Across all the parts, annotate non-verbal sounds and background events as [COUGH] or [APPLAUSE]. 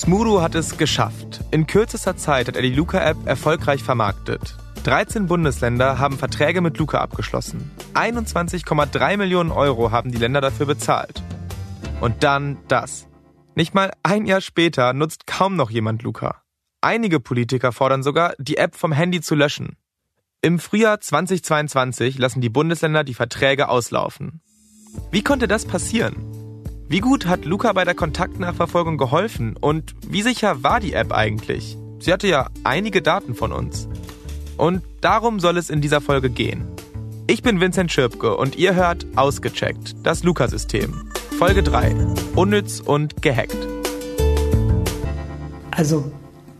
Smudo hat es geschafft. In kürzester Zeit hat er die Luca-App erfolgreich vermarktet. 13 Bundesländer haben Verträge mit Luca abgeschlossen. 21,3 Millionen Euro haben die Länder dafür bezahlt. Und dann das. Nicht mal ein Jahr später nutzt kaum noch jemand Luca. Einige Politiker fordern sogar, die App vom Handy zu löschen. Im Frühjahr 2022 lassen die Bundesländer die Verträge auslaufen. Wie konnte das passieren? Wie gut hat Luca bei der Kontaktnachverfolgung geholfen und wie sicher war die App eigentlich? Sie hatte ja einige Daten von uns. Und darum soll es in dieser Folge gehen. Ich bin Vincent Schirpke und ihr hört Ausgecheckt, das Luca-System. Folge 3. Unnütz und gehackt. Also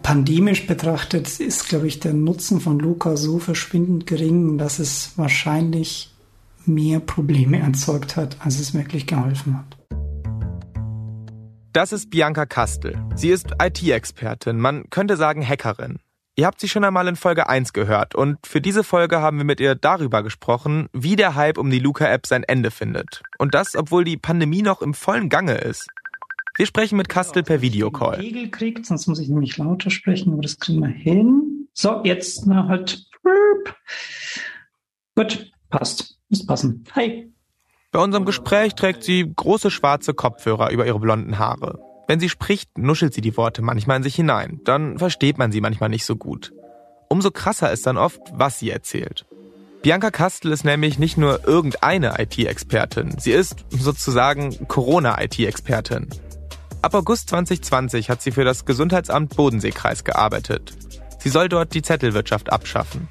pandemisch betrachtet ist, glaube ich, der Nutzen von Luca so verschwindend gering, dass es wahrscheinlich mehr Probleme erzeugt hat, als es wirklich geholfen hat. Das ist Bianca Kastel. Sie ist IT-Expertin, man könnte sagen Hackerin. Ihr habt sie schon einmal in Folge 1 gehört und für diese Folge haben wir mit ihr darüber gesprochen, wie der Hype um die Luca-App sein Ende findet. Und das, obwohl die Pandemie noch im vollen Gange ist. Wir sprechen mit Kastel per Videocall. Regel kriegt, sonst muss ich nämlich lauter sprechen, aber das kriegen wir hin. So, jetzt na halt. Gut, passt. Muss passen. Hi. Bei unserem Gespräch trägt sie große schwarze Kopfhörer über ihre blonden Haare. Wenn sie spricht, nuschelt sie die Worte manchmal in sich hinein. Dann versteht man sie manchmal nicht so gut. Umso krasser ist dann oft, was sie erzählt. Bianca Kastel ist nämlich nicht nur irgendeine IT-Expertin. Sie ist sozusagen Corona-IT-Expertin. Ab August 2020 hat sie für das Gesundheitsamt Bodenseekreis gearbeitet. Sie soll dort die Zettelwirtschaft abschaffen.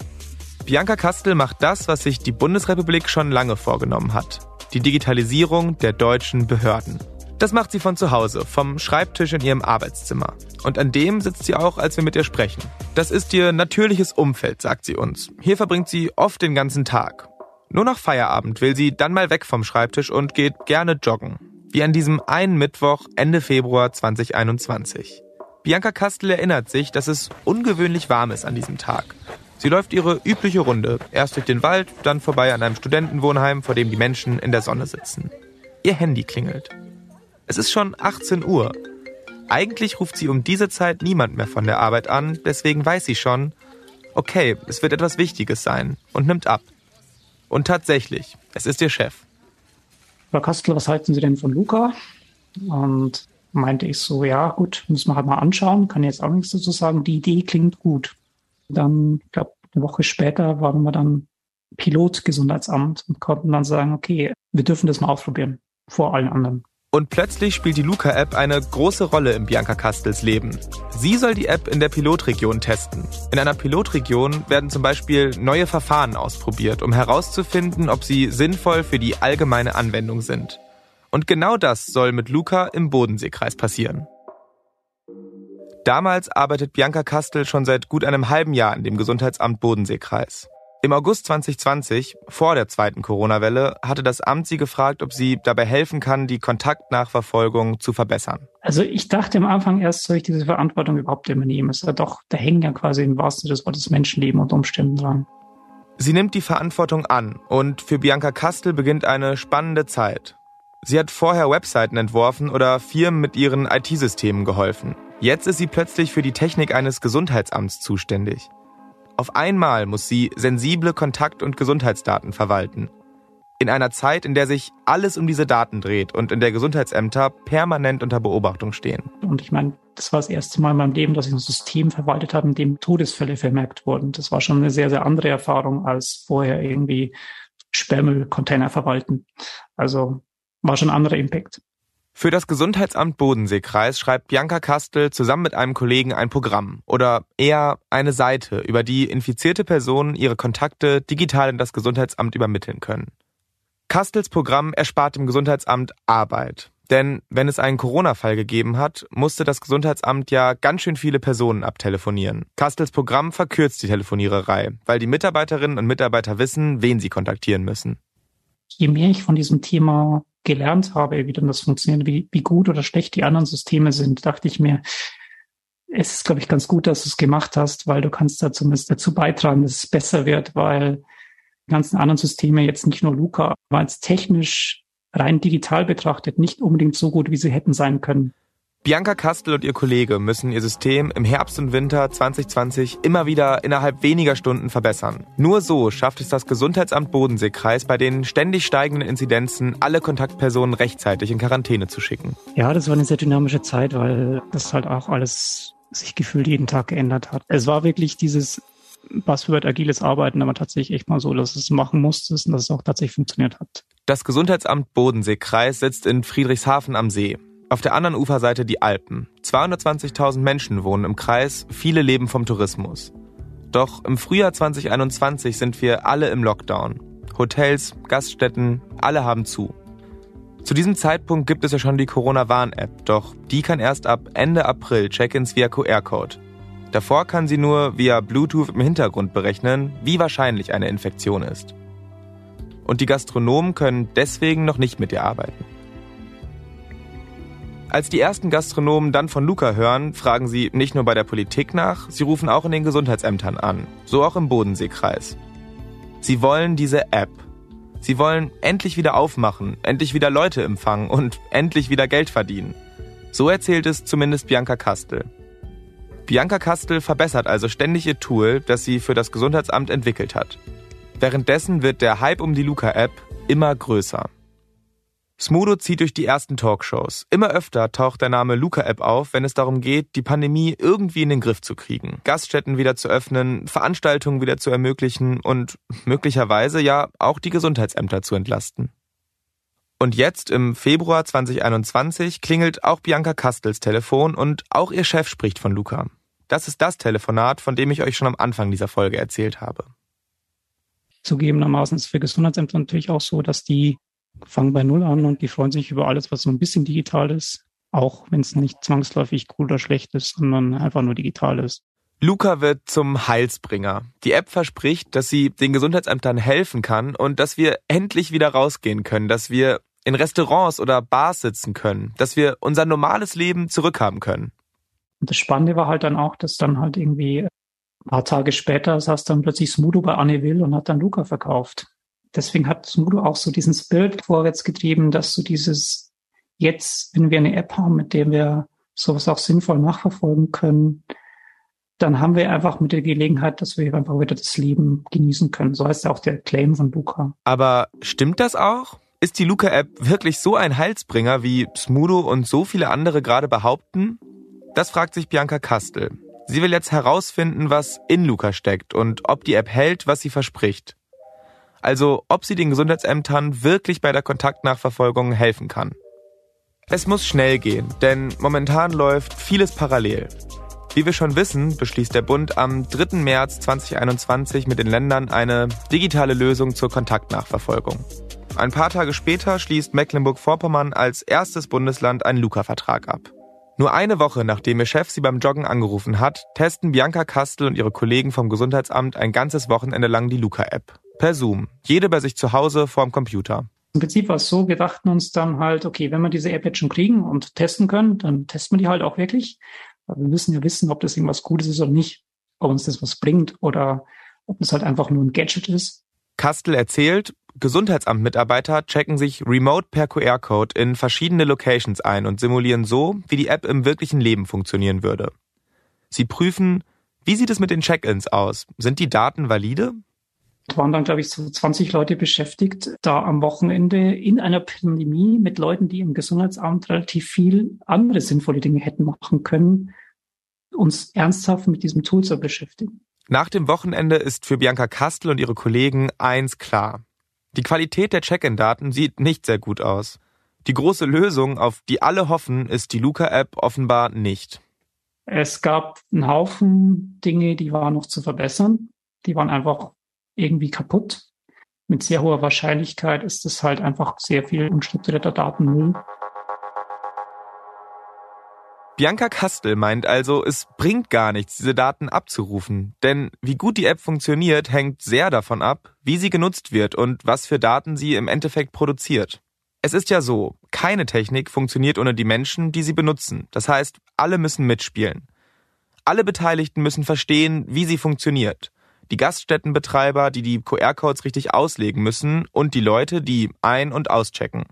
Bianca Kastel macht das, was sich die Bundesrepublik schon lange vorgenommen hat. Die Digitalisierung der deutschen Behörden. Das macht sie von zu Hause, vom Schreibtisch in ihrem Arbeitszimmer. Und an dem sitzt sie auch, als wir mit ihr sprechen. Das ist ihr natürliches Umfeld, sagt sie uns. Hier verbringt sie oft den ganzen Tag. Nur nach Feierabend will sie dann mal weg vom Schreibtisch und geht gerne joggen. Wie an diesem einen Mittwoch Ende Februar 2021. Bianca Kastel erinnert sich, dass es ungewöhnlich warm ist an diesem Tag. Sie läuft ihre übliche Runde, erst durch den Wald, dann vorbei an einem Studentenwohnheim, vor dem die Menschen in der Sonne sitzen. Ihr Handy klingelt. Es ist schon 18 Uhr. Eigentlich ruft sie um diese Zeit niemand mehr von der Arbeit an, deswegen weiß sie schon, okay, es wird etwas Wichtiges sein und nimmt ab. Und tatsächlich, es ist ihr Chef. Frau Kastel, was halten Sie denn von Luca? Und meinte ich so, ja gut, müssen wir halt mal anschauen, kann jetzt auch nichts dazu sagen, die Idee klingt gut. Dann, ich glaube, eine Woche später waren wir dann Pilotgesundheitsamt und konnten dann sagen, okay, wir dürfen das mal ausprobieren, vor allen anderen. Und plötzlich spielt die Luca-App eine große Rolle in Bianca Kastels Leben. Sie soll die App in der Pilotregion testen. In einer Pilotregion werden zum Beispiel neue Verfahren ausprobiert, um herauszufinden, ob sie sinnvoll für die allgemeine Anwendung sind. Und genau das soll mit Luca im Bodenseekreis passieren. Damals arbeitet Bianca Kastel schon seit gut einem halben Jahr in dem Gesundheitsamt Bodenseekreis. Im August 2020, vor der zweiten Corona-Welle, hatte das Amt sie gefragt, ob sie dabei helfen kann, die Kontaktnachverfolgung zu verbessern. Also ich dachte am Anfang erst, soll ich diese Verantwortung überhaupt übernehmen? Es ist ja doch, da hängen ja quasi im wahrsten Sinne des Wortes Menschenleben und Umständen dran. Sie nimmt die Verantwortung an und für Bianca Kastel beginnt eine spannende Zeit. Sie hat vorher Webseiten entworfen oder Firmen mit ihren IT-Systemen geholfen. Jetzt ist sie plötzlich für die Technik eines Gesundheitsamts zuständig. Auf einmal muss sie sensible Kontakt- und Gesundheitsdaten verwalten. In einer Zeit, in der sich alles um diese Daten dreht und in der Gesundheitsämter permanent unter Beobachtung stehen. Und ich meine, das war das erste Mal in meinem Leben, dass ich ein System verwaltet habe, in dem Todesfälle vermerkt wurden. Das war schon eine sehr, sehr andere Erfahrung als vorher irgendwie Sperrmüllcontainer verwalten. Also war schon ein anderer Impact. Für das Gesundheitsamt Bodenseekreis schreibt Bianca Kastel zusammen mit einem Kollegen ein Programm oder eher eine Seite, über die infizierte Personen ihre Kontakte digital in das Gesundheitsamt übermitteln können. Kastels Programm erspart dem Gesundheitsamt Arbeit. Denn wenn es einen Corona-Fall gegeben hat, musste das Gesundheitsamt ja ganz schön viele Personen abtelefonieren. Kastels Programm verkürzt die Telefoniererei, weil die Mitarbeiterinnen und Mitarbeiter wissen, wen sie kontaktieren müssen. Je mehr ich von diesem Thema gelernt habe, wie denn das funktioniert, wie, wie gut oder schlecht die anderen Systeme sind, dachte ich mir, es ist, glaube ich, ganz gut, dass du es gemacht hast, weil du kannst da zumindest dazu beitragen, dass es besser wird, weil die ganzen anderen Systeme, jetzt nicht nur Luca, waren es technisch rein digital betrachtet nicht unbedingt so gut, wie sie hätten sein können. Bianca Kastel und ihr Kollege müssen ihr System im Herbst und Winter 2020 immer wieder innerhalb weniger Stunden verbessern. Nur so schafft es das Gesundheitsamt Bodenseekreis bei den ständig steigenden Inzidenzen, alle Kontaktpersonen rechtzeitig in Quarantäne zu schicken. Ja, das war eine sehr dynamische Zeit, weil das halt auch alles sich gefühlt jeden Tag geändert hat. Es war wirklich dieses Buzzword agiles Arbeiten, aber tatsächlich echt mal so, dass es machen musstest und dass es auch tatsächlich funktioniert hat. Das Gesundheitsamt Bodenseekreis sitzt in Friedrichshafen am See. Auf der anderen Uferseite die Alpen. 220.000 Menschen wohnen im Kreis, viele leben vom Tourismus. Doch im Frühjahr 2021 sind wir alle im Lockdown. Hotels, Gaststätten, alle haben zu. Zu diesem Zeitpunkt gibt es ja schon die Corona-Warn-App, doch die kann erst ab Ende April Check-ins via QR-Code. Davor kann sie nur via Bluetooth im Hintergrund berechnen, wie wahrscheinlich eine Infektion ist. Und die Gastronomen können deswegen noch nicht mit ihr arbeiten. Als die ersten Gastronomen dann von Luca hören, fragen sie nicht nur bei der Politik nach, sie rufen auch in den Gesundheitsämtern an, so auch im Bodenseekreis. Sie wollen diese App. Sie wollen endlich wieder aufmachen, endlich wieder Leute empfangen und endlich wieder Geld verdienen. So erzählt es zumindest Bianca Kastel. Bianca Kastel verbessert also ständig ihr Tool, das sie für das Gesundheitsamt entwickelt hat. Währenddessen wird der Hype um die Luca-App immer größer. Smudo zieht durch die ersten Talkshows. Immer öfter taucht der Name Luca-App auf, wenn es darum geht, die Pandemie irgendwie in den Griff zu kriegen, Gaststätten wieder zu öffnen, Veranstaltungen wieder zu ermöglichen und möglicherweise ja auch die Gesundheitsämter zu entlasten. Und jetzt im Februar 2021 klingelt auch Bianca Kastels Telefon und auch ihr Chef spricht von Luca. Das ist das Telefonat, von dem ich euch schon am Anfang dieser Folge erzählt habe. Zugegebenermaßen ist es für Gesundheitsämter natürlich auch so, dass die fangen bei Null an und die freuen sich über alles, was so ein bisschen digital ist, auch wenn es nicht zwangsläufig cool oder schlecht ist, sondern einfach nur digital ist. Luca wird zum Heilsbringer. Die App verspricht, dass sie den Gesundheitsämtern helfen kann und dass wir endlich wieder rausgehen können, dass wir in Restaurants oder Bars sitzen können, dass wir unser normales Leben zurückhaben können. Und das Spannende war halt dann auch, dass dann halt irgendwie ein paar Tage später saß dann plötzlich Smudo bei Anne Will und hat dann Luca verkauft deswegen hat Smudo auch so diesen Spirit vorwärts getrieben, dass so dieses jetzt, wenn wir eine App haben, mit der wir sowas auch sinnvoll nachverfolgen können, dann haben wir einfach mit der Gelegenheit, dass wir einfach wieder das Leben genießen können. So heißt ja auch der Claim von Luca. Aber stimmt das auch? Ist die Luca-App wirklich so ein Heilsbringer, wie Smudo und so viele andere gerade behaupten? Das fragt sich Bianca Kastel. Sie will jetzt herausfinden, was in Luca steckt und ob die App hält, was sie verspricht. Also ob sie den Gesundheitsämtern wirklich bei der Kontaktnachverfolgung helfen kann. Es muss schnell gehen, denn momentan läuft vieles parallel. Wie wir schon wissen, beschließt der Bund am 3. März 2021 mit den Ländern eine digitale Lösung zur Kontaktnachverfolgung. Ein paar Tage später schließt Mecklenburg-Vorpommern als erstes Bundesland einen Luca-Vertrag ab. Nur eine Woche nachdem ihr Chef sie beim Joggen angerufen hat, testen Bianca Kastel und ihre Kollegen vom Gesundheitsamt ein ganzes Wochenende lang die Luca-App per Zoom. Jede bei sich zu Hause vorm Computer. Im Prinzip war es so, wir dachten uns dann halt, okay, wenn wir diese App jetzt schon kriegen und testen können, dann testen wir die halt auch wirklich. wir müssen ja wissen, ob das irgendwas Gutes ist oder nicht, ob uns das was bringt oder ob es halt einfach nur ein Gadget ist. Kastel erzählt, Gesundheitsamtmitarbeiter checken sich remote per QR-Code in verschiedene Locations ein und simulieren so, wie die App im wirklichen Leben funktionieren würde. Sie prüfen, wie sieht es mit den Check-ins aus? Sind die Daten valide? Waren dann, glaube ich, so 20 Leute beschäftigt, da am Wochenende in einer Pandemie mit Leuten, die im Gesundheitsamt relativ viel andere sinnvolle Dinge hätten machen können, uns ernsthaft mit diesem Tool zu beschäftigen. Nach dem Wochenende ist für Bianca Kastel und ihre Kollegen eins klar. Die Qualität der Check-in-Daten sieht nicht sehr gut aus. Die große Lösung, auf die alle hoffen, ist die Luca-App offenbar nicht. Es gab einen Haufen Dinge, die waren noch zu verbessern. Die waren einfach irgendwie kaputt. Mit sehr hoher Wahrscheinlichkeit ist es halt einfach sehr viel unstrukturierter Datenmüll. Bianca Kastel meint also, es bringt gar nichts, diese Daten abzurufen. Denn wie gut die App funktioniert, hängt sehr davon ab, wie sie genutzt wird und was für Daten sie im Endeffekt produziert. Es ist ja so, keine Technik funktioniert ohne die Menschen, die sie benutzen. Das heißt, alle müssen mitspielen. Alle Beteiligten müssen verstehen, wie sie funktioniert die Gaststättenbetreiber, die die QR-Codes richtig auslegen müssen und die Leute, die ein- und auschecken.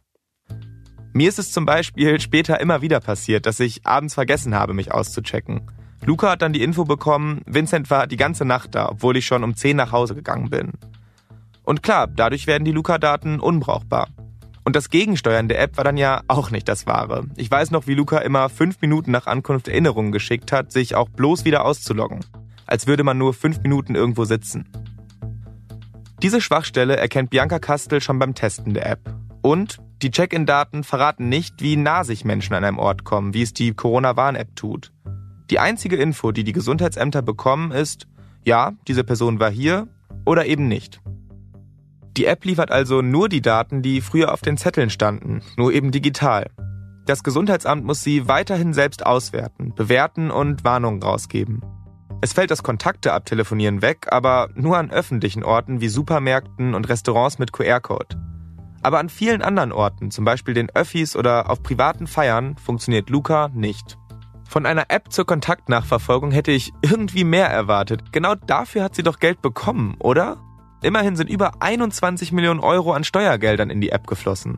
Mir ist es zum Beispiel später immer wieder passiert, dass ich abends vergessen habe, mich auszuchecken. Luca hat dann die Info bekommen, Vincent war die ganze Nacht da, obwohl ich schon um 10 nach Hause gegangen bin. Und klar, dadurch werden die Luca-Daten unbrauchbar. Und das Gegensteuern der App war dann ja auch nicht das Wahre. Ich weiß noch, wie Luca immer fünf Minuten nach Ankunft Erinnerungen geschickt hat, sich auch bloß wieder auszuloggen. Als würde man nur fünf Minuten irgendwo sitzen. Diese Schwachstelle erkennt Bianca Kastel schon beim Testen der App. Und die Check-in-Daten verraten nicht, wie nah sich Menschen an einem Ort kommen, wie es die Corona-Warn-App tut. Die einzige Info, die die Gesundheitsämter bekommen, ist, ja, diese Person war hier oder eben nicht. Die App liefert also nur die Daten, die früher auf den Zetteln standen, nur eben digital. Das Gesundheitsamt muss sie weiterhin selbst auswerten, bewerten und Warnungen rausgeben. Es fällt das Kontakte abtelefonieren weg, aber nur an öffentlichen Orten wie Supermärkten und Restaurants mit QR-Code. Aber an vielen anderen Orten, zum Beispiel den Öffis oder auf privaten Feiern, funktioniert Luca nicht. Von einer App zur Kontaktnachverfolgung hätte ich irgendwie mehr erwartet. Genau dafür hat sie doch Geld bekommen, oder? Immerhin sind über 21 Millionen Euro an Steuergeldern in die App geflossen.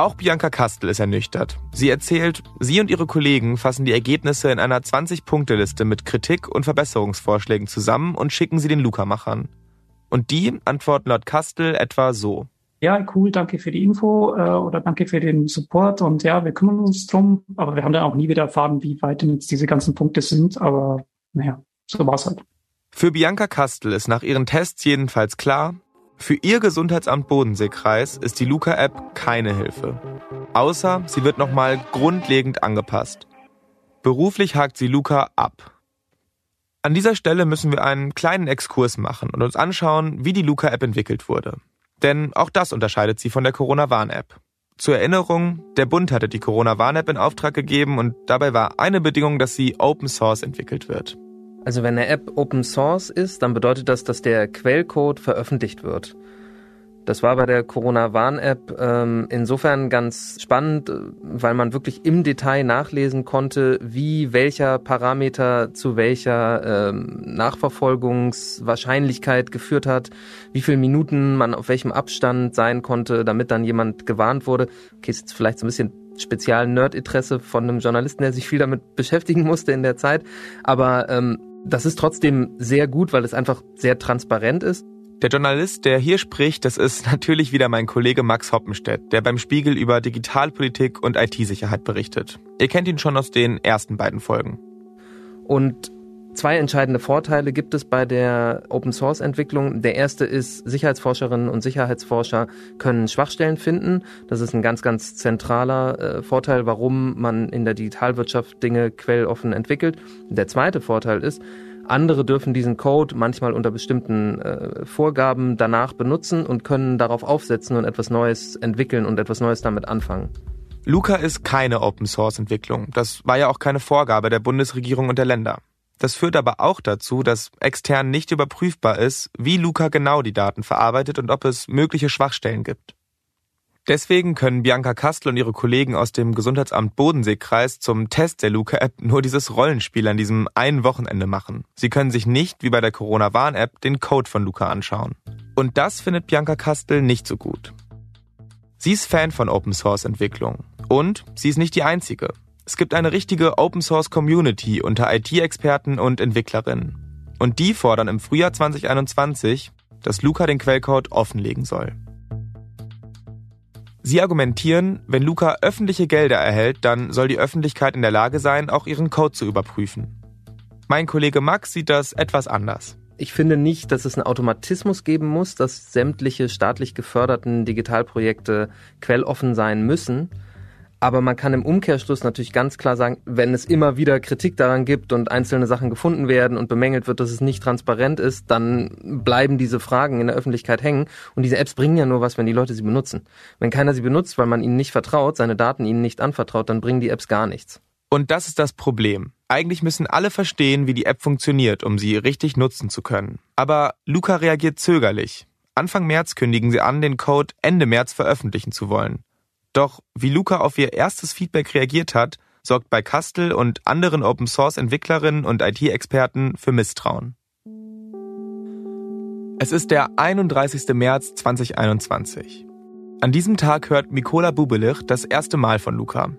Auch Bianca Kastel ist ernüchtert. Sie erzählt, sie und ihre Kollegen fassen die Ergebnisse in einer 20-Punkte-Liste mit Kritik und Verbesserungsvorschlägen zusammen und schicken sie den Luca-Machern. Und die antworten laut Kastel etwa so. Ja, cool, danke für die Info äh, oder danke für den Support und ja, wir kümmern uns drum. Aber wir haben dann auch nie wieder erfahren, wie weit denn jetzt diese ganzen Punkte sind. Aber naja, so war's halt. Für Bianca Kastel ist nach ihren Tests jedenfalls klar, für ihr Gesundheitsamt Bodenseekreis ist die Luca-App keine Hilfe. Außer sie wird nochmal grundlegend angepasst. Beruflich hakt sie Luca ab. An dieser Stelle müssen wir einen kleinen Exkurs machen und uns anschauen, wie die Luca-App entwickelt wurde. Denn auch das unterscheidet sie von der Corona-Warn-App. Zur Erinnerung, der Bund hatte die Corona-Warn-App in Auftrag gegeben und dabei war eine Bedingung, dass sie Open Source entwickelt wird. Also wenn eine App Open Source ist, dann bedeutet das, dass der Quellcode veröffentlicht wird. Das war bei der Corona-Warn-App ähm, insofern ganz spannend, weil man wirklich im Detail nachlesen konnte, wie welcher Parameter zu welcher ähm, Nachverfolgungswahrscheinlichkeit geführt hat, wie viele Minuten man auf welchem Abstand sein konnte, damit dann jemand gewarnt wurde. Okay, ist jetzt vielleicht so ein bisschen speziellen Nerd-Interesse von einem Journalisten, der sich viel damit beschäftigen musste in der Zeit. Aber ähm, das ist trotzdem sehr gut, weil es einfach sehr transparent ist. Der Journalist, der hier spricht, das ist [LAUGHS] natürlich wieder mein Kollege Max Hoppenstedt, der beim Spiegel über Digitalpolitik und IT-Sicherheit berichtet. Ihr kennt ihn schon aus den ersten beiden Folgen. Und Zwei entscheidende Vorteile gibt es bei der Open Source Entwicklung. Der erste ist, Sicherheitsforscherinnen und Sicherheitsforscher können Schwachstellen finden. Das ist ein ganz, ganz zentraler äh, Vorteil, warum man in der Digitalwirtschaft Dinge quelloffen entwickelt. Der zweite Vorteil ist, andere dürfen diesen Code manchmal unter bestimmten äh, Vorgaben danach benutzen und können darauf aufsetzen und etwas Neues entwickeln und etwas Neues damit anfangen. Luca ist keine Open Source Entwicklung. Das war ja auch keine Vorgabe der Bundesregierung und der Länder. Das führt aber auch dazu, dass extern nicht überprüfbar ist, wie Luca genau die Daten verarbeitet und ob es mögliche Schwachstellen gibt. Deswegen können Bianca Kastel und ihre Kollegen aus dem Gesundheitsamt Bodenseekreis zum Test der Luca-App nur dieses Rollenspiel an diesem einen Wochenende machen. Sie können sich nicht, wie bei der Corona-Warn-App, den Code von Luca anschauen. Und das findet Bianca Kastel nicht so gut. Sie ist Fan von Open-Source-Entwicklung. Und sie ist nicht die Einzige. Es gibt eine richtige Open Source Community unter IT-Experten und Entwicklerinnen. Und die fordern im Frühjahr 2021, dass Luca den Quellcode offenlegen soll. Sie argumentieren, wenn Luca öffentliche Gelder erhält, dann soll die Öffentlichkeit in der Lage sein, auch ihren Code zu überprüfen. Mein Kollege Max sieht das etwas anders. Ich finde nicht, dass es einen Automatismus geben muss, dass sämtliche staatlich geförderten Digitalprojekte quelloffen sein müssen. Aber man kann im Umkehrschluss natürlich ganz klar sagen, wenn es immer wieder Kritik daran gibt und einzelne Sachen gefunden werden und bemängelt wird, dass es nicht transparent ist, dann bleiben diese Fragen in der Öffentlichkeit hängen. Und diese Apps bringen ja nur was, wenn die Leute sie benutzen. Wenn keiner sie benutzt, weil man ihnen nicht vertraut, seine Daten ihnen nicht anvertraut, dann bringen die Apps gar nichts. Und das ist das Problem. Eigentlich müssen alle verstehen, wie die App funktioniert, um sie richtig nutzen zu können. Aber Luca reagiert zögerlich. Anfang März kündigen sie an, den Code Ende März veröffentlichen zu wollen. Doch wie Luca auf ihr erstes Feedback reagiert hat, sorgt bei Kastel und anderen Open Source Entwicklerinnen und IT-Experten für Misstrauen. Es ist der 31. März 2021. An diesem Tag hört Mikola Bubelich das erste Mal von Luca.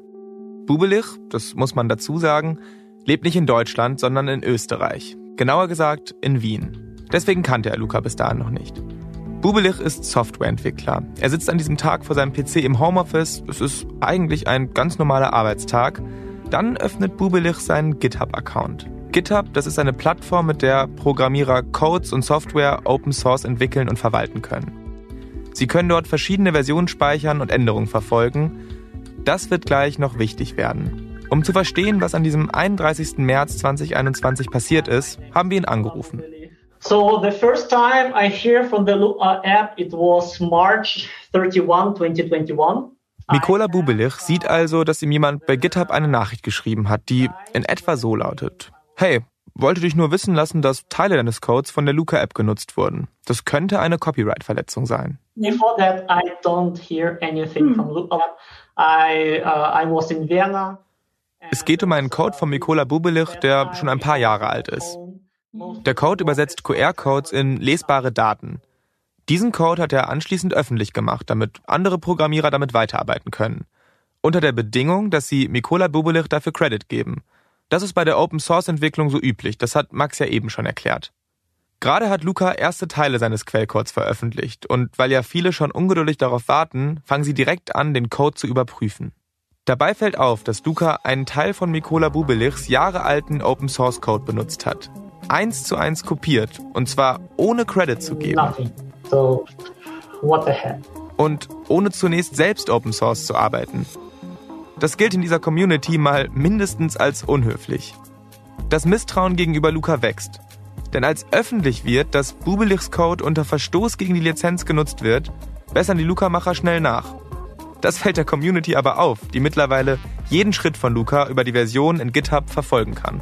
Bubelich, das muss man dazu sagen, lebt nicht in Deutschland, sondern in Österreich. Genauer gesagt in Wien. Deswegen kannte er Luca bis dahin noch nicht. Bubelich ist Softwareentwickler. Er sitzt an diesem Tag vor seinem PC im Homeoffice. Es ist eigentlich ein ganz normaler Arbeitstag. Dann öffnet Bubelich seinen GitHub-Account. GitHub, das ist eine Plattform, mit der Programmierer Codes und Software Open Source entwickeln und verwalten können. Sie können dort verschiedene Versionen speichern und Änderungen verfolgen. Das wird gleich noch wichtig werden. Um zu verstehen, was an diesem 31. März 2021 passiert ist, haben wir ihn angerufen. So the first time I hear from the Lua app, it was March 31, 2021. Mikola Bubelich sieht also, dass ihm jemand bei GitHub eine Nachricht geschrieben hat, die in etwa so lautet. Hey, wollte dich nur wissen lassen, dass Teile deines Codes von der Luca-App genutzt wurden. Das könnte eine Copyright-Verletzung sein. Before that, I don't hear anything hm. from Luca. I, uh, I was in Vienna. Es geht um einen Code von Mikola Bubelich, der schon ein paar Jahre alt ist. Der Code übersetzt QR-Codes in lesbare Daten. Diesen Code hat er anschließend öffentlich gemacht, damit andere Programmierer damit weiterarbeiten können. Unter der Bedingung, dass sie Mikola Bubelich dafür Credit geben – das ist bei der Open Source Entwicklung so üblich, das hat Max ja eben schon erklärt. Gerade hat Luca erste Teile seines Quellcodes veröffentlicht und weil ja viele schon ungeduldig darauf warten, fangen sie direkt an, den Code zu überprüfen. Dabei fällt auf, dass Luca einen Teil von Mikola Bubelichs jahrealten Open Source Code benutzt hat. Eins zu eins kopiert und zwar ohne Credit zu geben. So? Und ohne zunächst selbst Open Source zu arbeiten. Das gilt in dieser Community mal mindestens als unhöflich. Das Misstrauen gegenüber Luca wächst. Denn als öffentlich wird, dass Bubelichs Code unter Verstoß gegen die Lizenz genutzt wird, bessern die Luca-Macher schnell nach. Das fällt der Community aber auf, die mittlerweile jeden Schritt von Luca über die Version in GitHub verfolgen kann.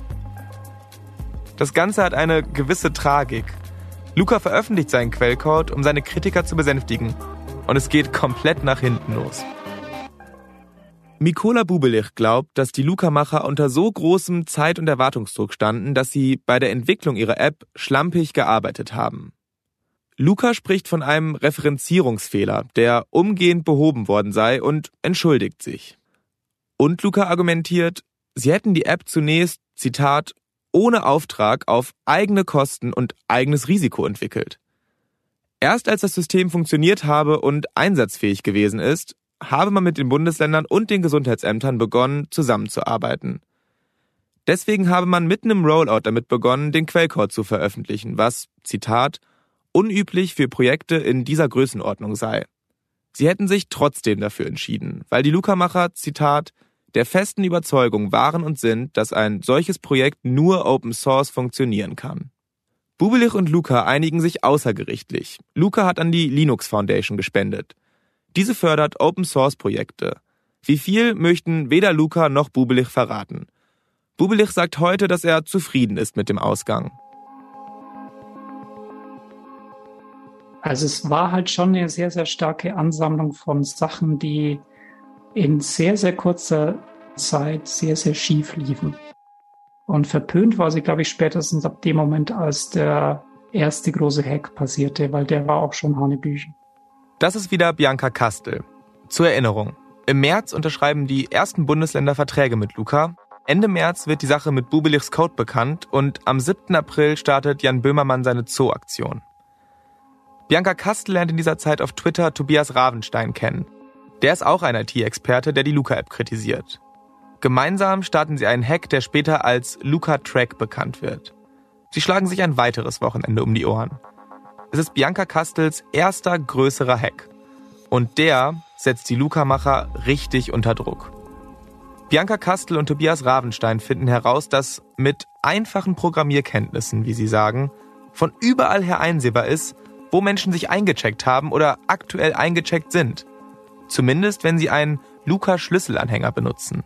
Das Ganze hat eine gewisse Tragik. Luca veröffentlicht seinen Quellcode, um seine Kritiker zu besänftigen. Und es geht komplett nach hinten los. Mikola Bubelich glaubt, dass die Luca-Macher unter so großem Zeit- und Erwartungsdruck standen, dass sie bei der Entwicklung ihrer App schlampig gearbeitet haben. Luca spricht von einem Referenzierungsfehler, der umgehend behoben worden sei und entschuldigt sich. Und Luca argumentiert, sie hätten die App zunächst, Zitat, ohne Auftrag auf eigene Kosten und eigenes Risiko entwickelt. Erst als das System funktioniert habe und einsatzfähig gewesen ist, habe man mit den Bundesländern und den Gesundheitsämtern begonnen, zusammenzuarbeiten. Deswegen habe man mitten im Rollout damit begonnen, den Quellcode zu veröffentlichen, was, Zitat, unüblich für Projekte in dieser Größenordnung sei. Sie hätten sich trotzdem dafür entschieden, weil die Luca-Macher, Zitat, der festen Überzeugung waren und sind, dass ein solches Projekt nur Open Source funktionieren kann. Bubelich und Luca einigen sich außergerichtlich. Luca hat an die Linux Foundation gespendet. Diese fördert Open-Source-Projekte. Wie viel möchten weder Luca noch Bubelich verraten. Bubelich sagt heute, dass er zufrieden ist mit dem Ausgang. Also es war halt schon eine sehr, sehr starke Ansammlung von Sachen, die in sehr, sehr kurzer Zeit sehr, sehr schief liefen. Und verpönt war sie, glaube ich, spätestens ab dem Moment, als der erste große Hack passierte, weil der war auch schon Hanebüchen. Das ist wieder Bianca Kastel. Zur Erinnerung. Im März unterschreiben die ersten Bundesländer Verträge mit Luca. Ende März wird die Sache mit Bubelichs Code bekannt und am 7. April startet Jan Böhmermann seine Zoo-Aktion. Bianca Kastel lernt in dieser Zeit auf Twitter Tobias Ravenstein kennen. Der ist auch ein IT-Experte, der die Luca-App kritisiert. Gemeinsam starten sie einen Hack, der später als Luca-Track bekannt wird. Sie schlagen sich ein weiteres Wochenende um die Ohren. Es ist Bianca Kastels erster größerer Hack. Und der setzt die Luca-Macher richtig unter Druck. Bianca Kastel und Tobias Ravenstein finden heraus, dass mit einfachen Programmierkenntnissen, wie sie sagen, von überall her einsehbar ist, wo Menschen sich eingecheckt haben oder aktuell eingecheckt sind. Zumindest wenn sie einen Luca-Schlüsselanhänger benutzen.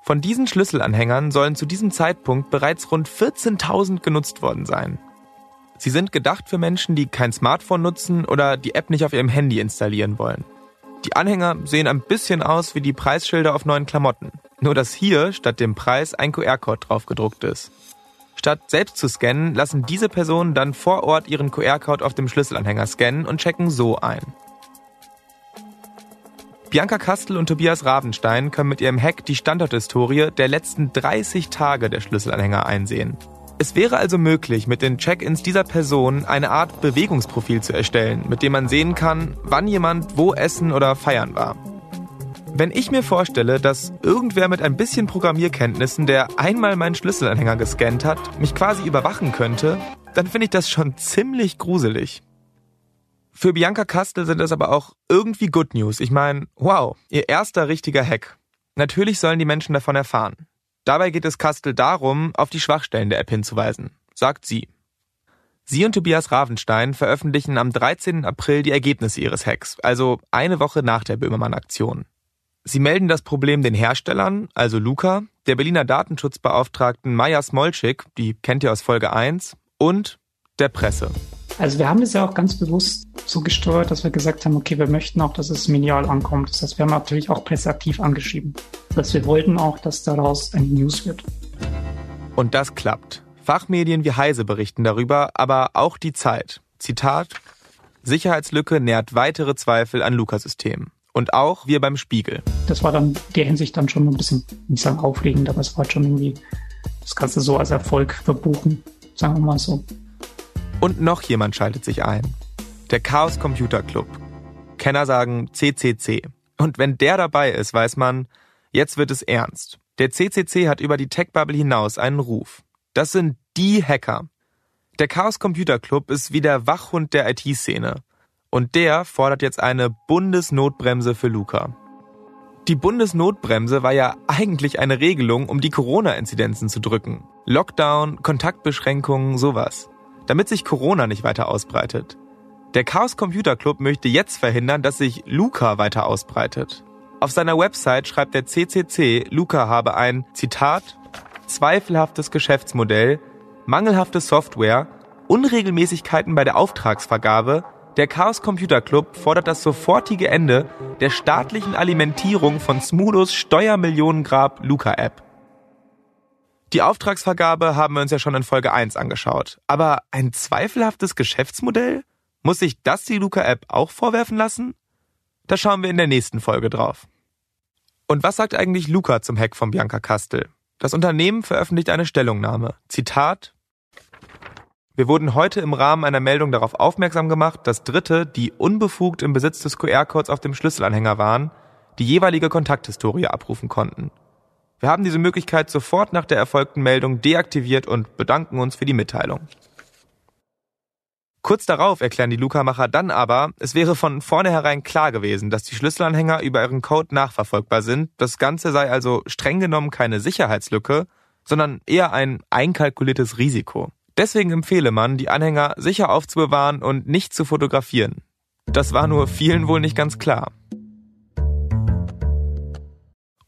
Von diesen Schlüsselanhängern sollen zu diesem Zeitpunkt bereits rund 14.000 genutzt worden sein. Sie sind gedacht für Menschen, die kein Smartphone nutzen oder die App nicht auf ihrem Handy installieren wollen. Die Anhänger sehen ein bisschen aus wie die Preisschilder auf neuen Klamotten. Nur dass hier statt dem Preis ein QR-Code drauf gedruckt ist. Statt selbst zu scannen, lassen diese Personen dann vor Ort ihren QR-Code auf dem Schlüsselanhänger scannen und checken so ein. Bianca Kastel und Tobias Ravenstein können mit ihrem Hack die Standorthistorie der letzten 30 Tage der Schlüsselanhänger einsehen. Es wäre also möglich, mit den Check-ins dieser Person eine Art Bewegungsprofil zu erstellen, mit dem man sehen kann, wann jemand wo essen oder feiern war. Wenn ich mir vorstelle, dass irgendwer mit ein bisschen Programmierkenntnissen, der einmal meinen Schlüsselanhänger gescannt hat, mich quasi überwachen könnte, dann finde ich das schon ziemlich gruselig. Für Bianca Kastel sind das aber auch irgendwie Good News. Ich meine, wow, ihr erster richtiger Hack. Natürlich sollen die Menschen davon erfahren. Dabei geht es Kastel darum, auf die Schwachstellen der App hinzuweisen, sagt sie. Sie und Tobias Ravenstein veröffentlichen am 13. April die Ergebnisse ihres Hacks, also eine Woche nach der Böhmermann-Aktion. Sie melden das Problem den Herstellern, also Luca, der Berliner Datenschutzbeauftragten Maja Smolczyk, die kennt ihr aus Folge 1, und der Presse. Also wir haben das ja auch ganz bewusst so gesteuert, dass wir gesagt haben, okay, wir möchten auch, dass es medial ankommt. Das heißt, wir haben natürlich auch presseaktiv angeschrieben. Dass wir wollten auch, dass daraus ein News wird. Und das klappt. Fachmedien wie Heise berichten darüber, aber auch die Zeit. Zitat: Sicherheitslücke nährt weitere Zweifel an Luca-Systemen. Und auch wir beim Spiegel. Das war dann der Hinsicht dann schon ein bisschen, nicht sagen aufregend, aber es war schon irgendwie, das kannst du so als Erfolg verbuchen, sagen wir mal so. Und noch jemand schaltet sich ein. Der Chaos Computer Club. Kenner sagen CCC. Und wenn der dabei ist, weiß man, jetzt wird es ernst. Der CCC hat über die Tech-Bubble hinaus einen Ruf. Das sind die Hacker. Der Chaos Computer Club ist wie der Wachhund der IT-Szene. Und der fordert jetzt eine Bundesnotbremse für Luca. Die Bundesnotbremse war ja eigentlich eine Regelung, um die Corona-Inzidenzen zu drücken. Lockdown, Kontaktbeschränkungen, sowas. Damit sich Corona nicht weiter ausbreitet. Der Chaos Computer Club möchte jetzt verhindern, dass sich Luca weiter ausbreitet. Auf seiner Website schreibt der CCC, Luca habe ein, Zitat, zweifelhaftes Geschäftsmodell, mangelhafte Software, Unregelmäßigkeiten bei der Auftragsvergabe, der Chaos Computer Club fordert das sofortige Ende der staatlichen Alimentierung von Smudos Steuermillionengrab Luca App. Die Auftragsvergabe haben wir uns ja schon in Folge 1 angeschaut. Aber ein zweifelhaftes Geschäftsmodell? Muss sich das die Luca App auch vorwerfen lassen? Da schauen wir in der nächsten Folge drauf. Und was sagt eigentlich Luca zum Hack von Bianca Kastel? Das Unternehmen veröffentlicht eine Stellungnahme. Zitat wir wurden heute im Rahmen einer Meldung darauf aufmerksam gemacht, dass Dritte, die unbefugt im Besitz des QR-Codes auf dem Schlüsselanhänger waren, die jeweilige Kontakthistorie abrufen konnten. Wir haben diese Möglichkeit sofort nach der erfolgten Meldung deaktiviert und bedanken uns für die Mitteilung. Kurz darauf erklären die Luca-Macher dann aber, es wäre von vornherein klar gewesen, dass die Schlüsselanhänger über ihren Code nachverfolgbar sind. Das Ganze sei also streng genommen keine Sicherheitslücke, sondern eher ein einkalkuliertes Risiko. Deswegen empfehle man, die Anhänger sicher aufzubewahren und nicht zu fotografieren. Das war nur vielen wohl nicht ganz klar.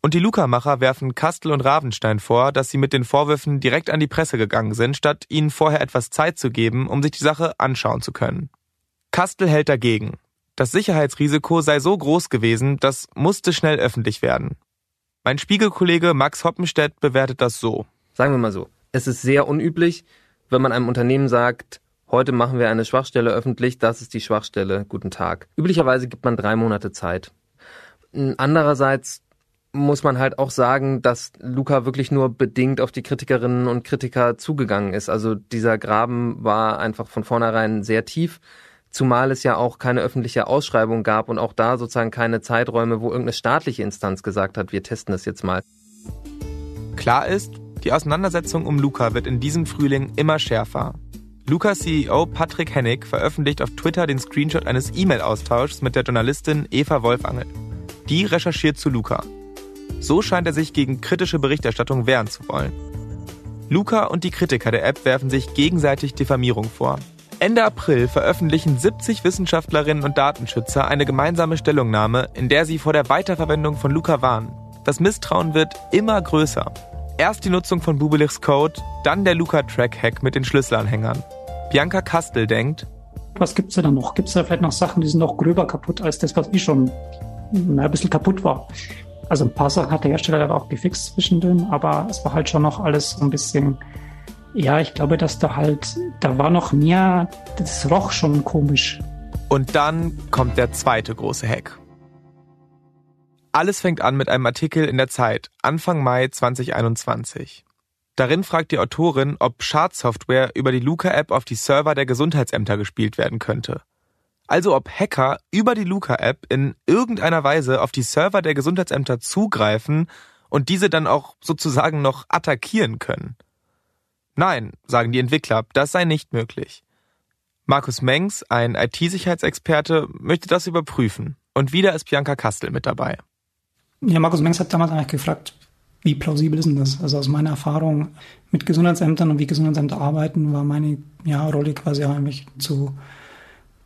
Und die Luca-Macher werfen Kastel und Ravenstein vor, dass sie mit den Vorwürfen direkt an die Presse gegangen sind, statt ihnen vorher etwas Zeit zu geben, um sich die Sache anschauen zu können. Kastel hält dagegen. Das Sicherheitsrisiko sei so groß gewesen, das musste schnell öffentlich werden. Mein Spiegelkollege Max Hoppenstedt bewertet das so. Sagen wir mal so. Es ist sehr unüblich, wenn man einem Unternehmen sagt, heute machen wir eine Schwachstelle öffentlich, das ist die Schwachstelle, guten Tag. Üblicherweise gibt man drei Monate Zeit. Andererseits muss man halt auch sagen, dass Luca wirklich nur bedingt auf die Kritikerinnen und Kritiker zugegangen ist. Also dieser Graben war einfach von vornherein sehr tief, zumal es ja auch keine öffentliche Ausschreibung gab und auch da sozusagen keine Zeiträume, wo irgendeine staatliche Instanz gesagt hat, wir testen das jetzt mal. Klar ist, die Auseinandersetzung um Luca wird in diesem Frühling immer schärfer. Luca CEO Patrick Hennig veröffentlicht auf Twitter den Screenshot eines E-Mail-Austauschs mit der Journalistin Eva Wolfangel. Die recherchiert zu Luca. So scheint er sich gegen kritische Berichterstattung wehren zu wollen. Luca und die Kritiker der App werfen sich gegenseitig Diffamierung vor. Ende April veröffentlichen 70 Wissenschaftlerinnen und Datenschützer eine gemeinsame Stellungnahme, in der sie vor der Weiterverwendung von Luca warnen. Das Misstrauen wird immer größer. Erst die Nutzung von Bubelichs Code, dann der Luca-Track-Hack mit den Schlüsselanhängern. Bianca Kastel denkt, was gibt's denn da noch? Gibt's da vielleicht noch Sachen, die sind noch gröber kaputt als das, was eh schon ein bisschen kaputt war? Also ein paar Sachen hat der Hersteller auch gefixt zwischendrin, aber es war halt schon noch alles so ein bisschen, ja, ich glaube, dass da halt, da war noch mehr, das roch schon komisch. Und dann kommt der zweite große Hack. Alles fängt an mit einem Artikel in der Zeit, Anfang Mai 2021. Darin fragt die Autorin, ob Schadsoftware über die Luca-App auf die Server der Gesundheitsämter gespielt werden könnte. Also ob Hacker über die Luca-App in irgendeiner Weise auf die Server der Gesundheitsämter zugreifen und diese dann auch sozusagen noch attackieren können. Nein, sagen die Entwickler, das sei nicht möglich. Markus Mengs, ein IT-Sicherheitsexperte, möchte das überprüfen. Und wieder ist Bianca Kastel mit dabei. Ja, Markus Mengs hat damals eigentlich gefragt, wie plausibel ist denn das? Also aus meiner Erfahrung mit Gesundheitsämtern und wie Gesundheitsämter arbeiten, war meine ja, Rolle quasi eigentlich zu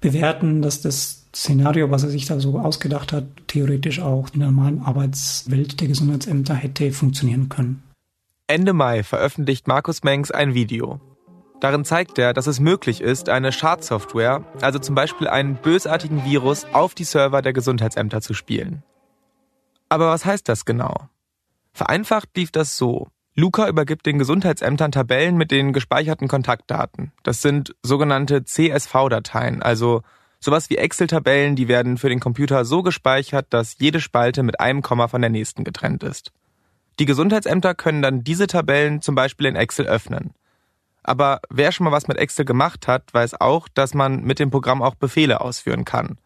bewerten, dass das Szenario, was er sich da so ausgedacht hat, theoretisch auch in der normalen Arbeitswelt der Gesundheitsämter hätte funktionieren können. Ende Mai veröffentlicht Markus Mengs ein Video. Darin zeigt er, dass es möglich ist, eine Schadsoftware, also zum Beispiel einen bösartigen Virus, auf die Server der Gesundheitsämter zu spielen. Aber was heißt das genau? Vereinfacht lief das so. Luca übergibt den Gesundheitsämtern Tabellen mit den gespeicherten Kontaktdaten. Das sind sogenannte CSV-Dateien, also sowas wie Excel-Tabellen, die werden für den Computer so gespeichert, dass jede Spalte mit einem Komma von der nächsten getrennt ist. Die Gesundheitsämter können dann diese Tabellen zum Beispiel in Excel öffnen. Aber wer schon mal was mit Excel gemacht hat, weiß auch, dass man mit dem Programm auch Befehle ausführen kann.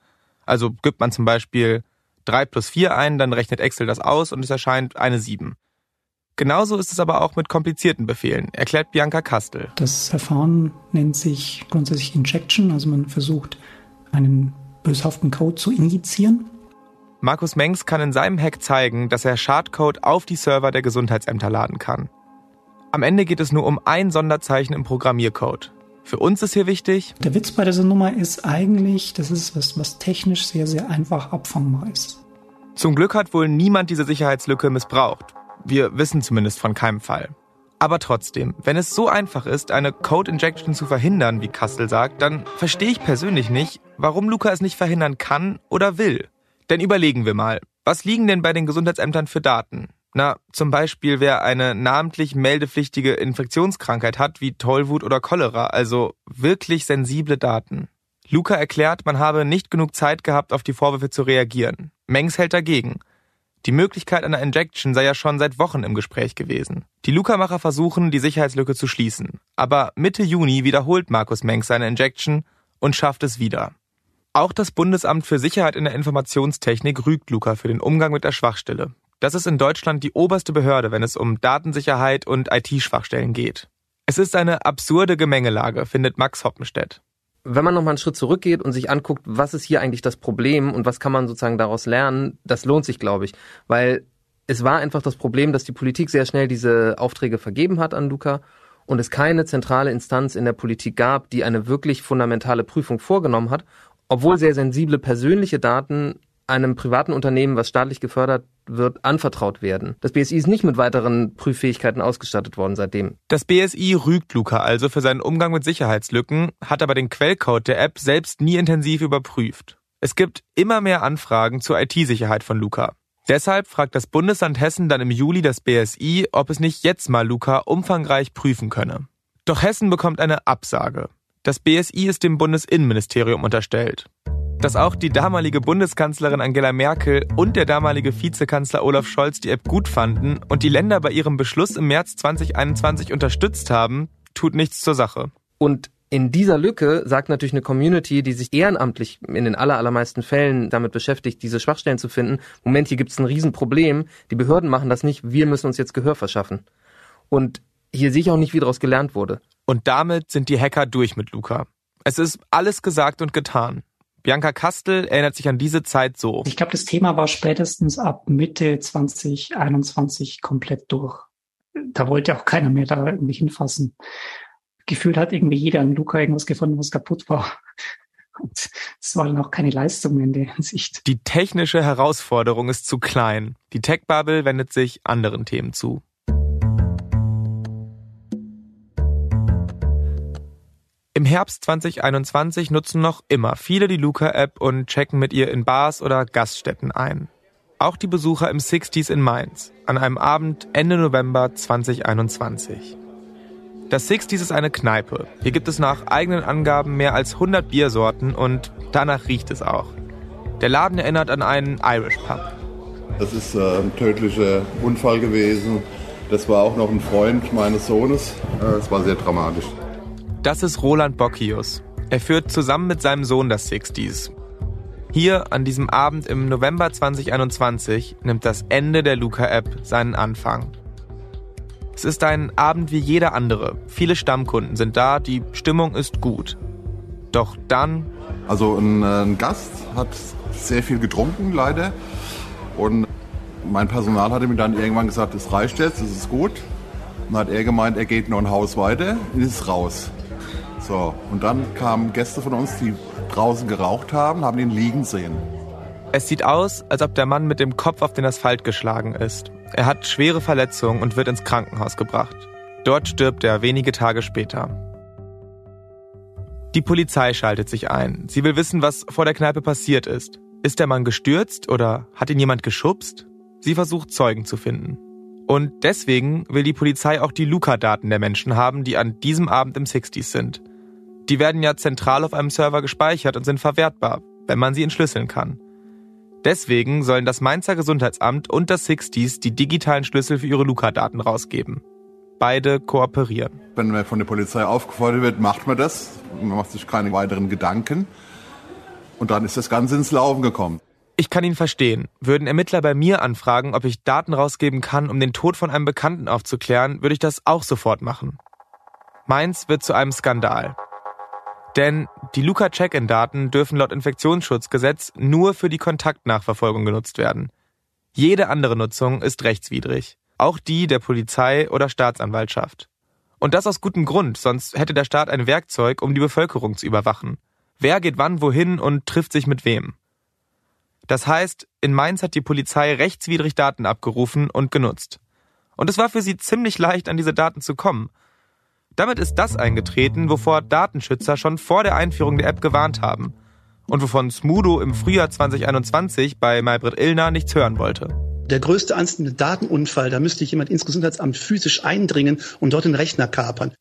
Also gibt man zum Beispiel 3 plus 4 ein, dann rechnet Excel das aus und es erscheint eine 7. Genauso ist es aber auch mit komplizierten Befehlen, erklärt Bianca Kastel. Das Verfahren nennt sich grundsätzlich Injection, also man versucht einen böshaften Code zu injizieren. Markus Mengs kann in seinem Hack zeigen, dass er Schadcode auf die Server der Gesundheitsämter laden kann. Am Ende geht es nur um ein Sonderzeichen im Programmiercode. Für uns ist hier wichtig. Der Witz bei dieser Nummer ist eigentlich, das ist was, was technisch sehr, sehr einfach abfangbar ist. Zum Glück hat wohl niemand diese Sicherheitslücke missbraucht. Wir wissen zumindest von keinem Fall. Aber trotzdem, wenn es so einfach ist, eine Code Injection zu verhindern, wie Kastel sagt, dann verstehe ich persönlich nicht, warum Luca es nicht verhindern kann oder will. Denn überlegen wir mal, was liegen denn bei den Gesundheitsämtern für Daten? Na, zum Beispiel, wer eine namentlich meldepflichtige Infektionskrankheit hat, wie Tollwut oder Cholera, also wirklich sensible Daten. Luca erklärt, man habe nicht genug Zeit gehabt, auf die Vorwürfe zu reagieren. Mengs hält dagegen. Die Möglichkeit einer Injection sei ja schon seit Wochen im Gespräch gewesen. Die Luca-Macher versuchen, die Sicherheitslücke zu schließen. Aber Mitte Juni wiederholt Markus Mengs seine Injection und schafft es wieder. Auch das Bundesamt für Sicherheit in der Informationstechnik rügt Luca für den Umgang mit der Schwachstelle. Das ist in Deutschland die oberste Behörde, wenn es um Datensicherheit und IT-Schwachstellen geht. Es ist eine absurde Gemengelage, findet Max Hoppenstedt wenn man nochmal einen Schritt zurückgeht und sich anguckt, was ist hier eigentlich das Problem und was kann man sozusagen daraus lernen, das lohnt sich, glaube ich. Weil es war einfach das Problem, dass die Politik sehr schnell diese Aufträge vergeben hat an Luca und es keine zentrale Instanz in der Politik gab, die eine wirklich fundamentale Prüfung vorgenommen hat, obwohl sehr sensible persönliche Daten einem privaten Unternehmen, was staatlich gefördert wird, anvertraut werden. Das BSI ist nicht mit weiteren Prüffähigkeiten ausgestattet worden seitdem. Das BSI rügt Luca also für seinen Umgang mit Sicherheitslücken, hat aber den Quellcode der App selbst nie intensiv überprüft. Es gibt immer mehr Anfragen zur IT-Sicherheit von Luca. Deshalb fragt das Bundesland Hessen dann im Juli das BSI, ob es nicht jetzt mal Luca umfangreich prüfen könne. Doch Hessen bekommt eine Absage. Das BSI ist dem Bundesinnenministerium unterstellt dass auch die damalige Bundeskanzlerin Angela Merkel und der damalige Vizekanzler Olaf Scholz die App gut fanden und die Länder bei ihrem Beschluss im März 2021 unterstützt haben, tut nichts zur Sache. Und in dieser Lücke sagt natürlich eine Community, die sich ehrenamtlich in den allermeisten Fällen damit beschäftigt, diese Schwachstellen zu finden, Moment, hier gibt es ein Riesenproblem, die Behörden machen das nicht, wir müssen uns jetzt Gehör verschaffen. Und hier sehe ich auch nicht, wie daraus gelernt wurde. Und damit sind die Hacker durch mit Luca. Es ist alles gesagt und getan. Bianca Kastel erinnert sich an diese Zeit so. Ich glaube, das Thema war spätestens ab Mitte 2021 komplett durch. Da wollte auch keiner mehr da irgendwie hinfassen. Gefühlt hat irgendwie jeder an Luca irgendwas gefunden, was kaputt war. Und es war dann auch keine Leistung in der Hinsicht. Die technische Herausforderung ist zu klein. Die Tech-Bubble wendet sich anderen Themen zu. Im Herbst 2021 nutzen noch immer viele die Luca-App und checken mit ihr in Bars oder Gaststätten ein. Auch die Besucher im 60s in Mainz an einem Abend Ende November 2021. Das 60s ist eine Kneipe. Hier gibt es nach eigenen Angaben mehr als 100 Biersorten und danach riecht es auch. Der Laden erinnert an einen Irish Pub. Das ist äh, ein tödlicher Unfall gewesen. Das war auch noch ein Freund meines Sohnes. Äh, es war sehr dramatisch. Das ist Roland Bockius. Er führt zusammen mit seinem Sohn das Sixties. Hier an diesem Abend im November 2021 nimmt das Ende der Luca-App seinen Anfang. Es ist ein Abend wie jeder andere. Viele Stammkunden sind da, die Stimmung ist gut. Doch dann. Also ein, äh, ein Gast hat sehr viel getrunken, leider. Und mein Personal hatte mir dann irgendwann gesagt, es reicht jetzt, es ist gut. Dann hat er gemeint, er geht noch ein Haus weiter und ist raus. So, und dann kamen Gäste von uns, die draußen geraucht haben, haben ihn liegen sehen. Es sieht aus, als ob der Mann mit dem Kopf auf den Asphalt geschlagen ist. Er hat schwere Verletzungen und wird ins Krankenhaus gebracht. Dort stirbt er wenige Tage später. Die Polizei schaltet sich ein. Sie will wissen, was vor der Kneipe passiert ist. Ist der Mann gestürzt oder hat ihn jemand geschubst? Sie versucht Zeugen zu finden. Und deswegen will die Polizei auch die Luca-Daten der Menschen haben, die an diesem Abend im 60s sind. Die werden ja zentral auf einem Server gespeichert und sind verwertbar, wenn man sie entschlüsseln kann. Deswegen sollen das Mainzer Gesundheitsamt und das Sixties die digitalen Schlüssel für ihre Luca-Daten rausgeben. Beide kooperieren. Wenn man von der Polizei aufgefordert wird, macht man das. Man macht sich keine weiteren Gedanken. Und dann ist das Ganze ins Laufen gekommen. Ich kann ihn verstehen. Würden Ermittler bei mir anfragen, ob ich Daten rausgeben kann, um den Tod von einem Bekannten aufzuklären, würde ich das auch sofort machen. Meins wird zu einem Skandal. Denn die Luca-Check-In-Daten dürfen laut Infektionsschutzgesetz nur für die Kontaktnachverfolgung genutzt werden. Jede andere Nutzung ist rechtswidrig. Auch die der Polizei oder Staatsanwaltschaft. Und das aus gutem Grund, sonst hätte der Staat ein Werkzeug, um die Bevölkerung zu überwachen. Wer geht wann wohin und trifft sich mit wem? Das heißt, in Mainz hat die Polizei rechtswidrig Daten abgerufen und genutzt. Und es war für sie ziemlich leicht, an diese Daten zu kommen. Damit ist das eingetreten, wovor Datenschützer schon vor der Einführung der App gewarnt haben und wovon Smudo im Frühjahr 2021 bei Maybrit Illner nichts hören wollte. Der größte einzelne Datenunfall, da müsste jemand ins Gesundheitsamt physisch eindringen und dort den Rechner kapern.